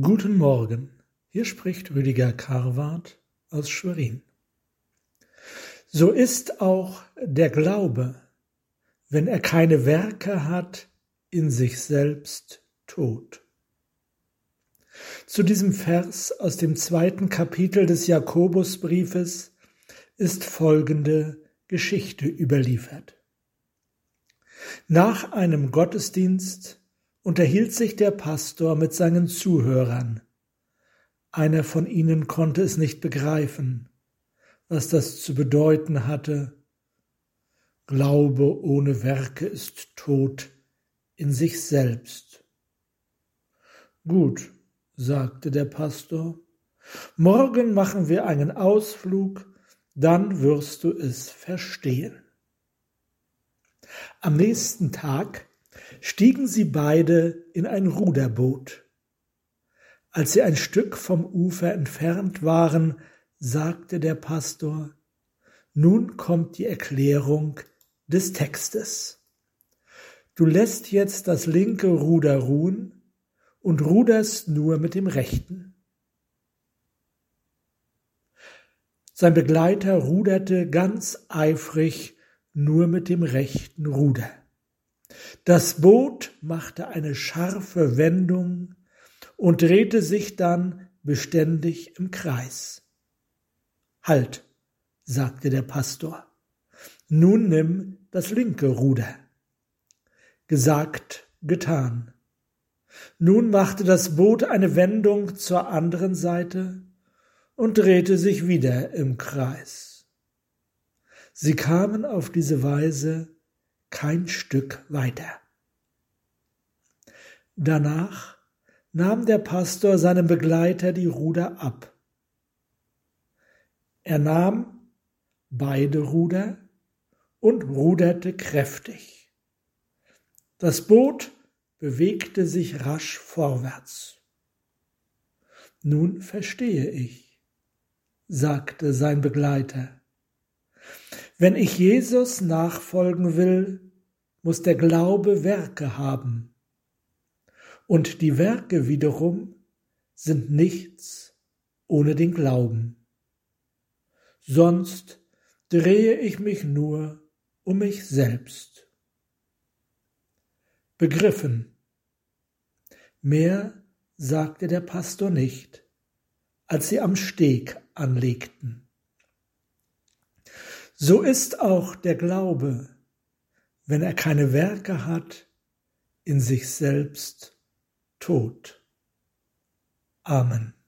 Guten Morgen, hier spricht Rüdiger Karwart aus Schwerin. So ist auch der Glaube, wenn er keine Werke hat, in sich selbst tot. Zu diesem Vers aus dem zweiten Kapitel des Jakobusbriefes ist folgende Geschichte überliefert. Nach einem Gottesdienst unterhielt sich der Pastor mit seinen Zuhörern. Einer von ihnen konnte es nicht begreifen, was das zu bedeuten hatte. Glaube ohne Werke ist tot in sich selbst. Gut, sagte der Pastor, morgen machen wir einen Ausflug, dann wirst du es verstehen. Am nächsten Tag stiegen sie beide in ein Ruderboot. Als sie ein Stück vom Ufer entfernt waren, sagte der Pastor, nun kommt die Erklärung des Textes. Du lässt jetzt das linke Ruder ruhen und ruderst nur mit dem rechten. Sein Begleiter ruderte ganz eifrig nur mit dem rechten Ruder. Das Boot machte eine scharfe Wendung und drehte sich dann beständig im Kreis. Halt, sagte der Pastor. Nun nimm das linke Ruder. Gesagt, getan. Nun machte das Boot eine Wendung zur anderen Seite und drehte sich wieder im Kreis. Sie kamen auf diese Weise kein Stück weiter. Danach nahm der Pastor seinem Begleiter die Ruder ab. Er nahm beide Ruder und ruderte kräftig. Das Boot bewegte sich rasch vorwärts. Nun verstehe ich, sagte sein Begleiter. Wenn ich Jesus nachfolgen will, muss der Glaube Werke haben. Und die Werke wiederum sind nichts ohne den Glauben. Sonst drehe ich mich nur um mich selbst. Begriffen. Mehr sagte der Pastor nicht, als sie am Steg anlegten. So ist auch der Glaube, wenn er keine Werke hat, in sich selbst tot. Amen.